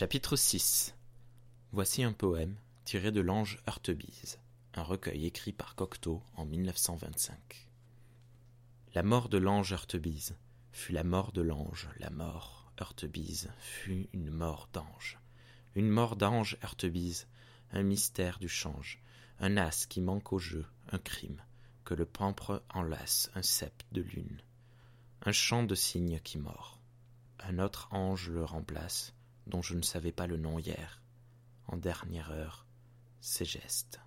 Chapitre 6 Voici un poème tiré de L'Ange Heurtebise, un recueil écrit par Cocteau en 1925. La mort de l'ange Heurtebise fut la mort de l'ange, la mort Heurtebise fut une mort d'ange. Une mort d'ange Heurtebise, un mystère du change, un as qui manque au jeu, un crime, que le pampre enlace, un cep de lune, un chant de cygne qui mord. Un autre ange le remplace, dont je ne savais pas le nom hier. En dernière heure, ses gestes.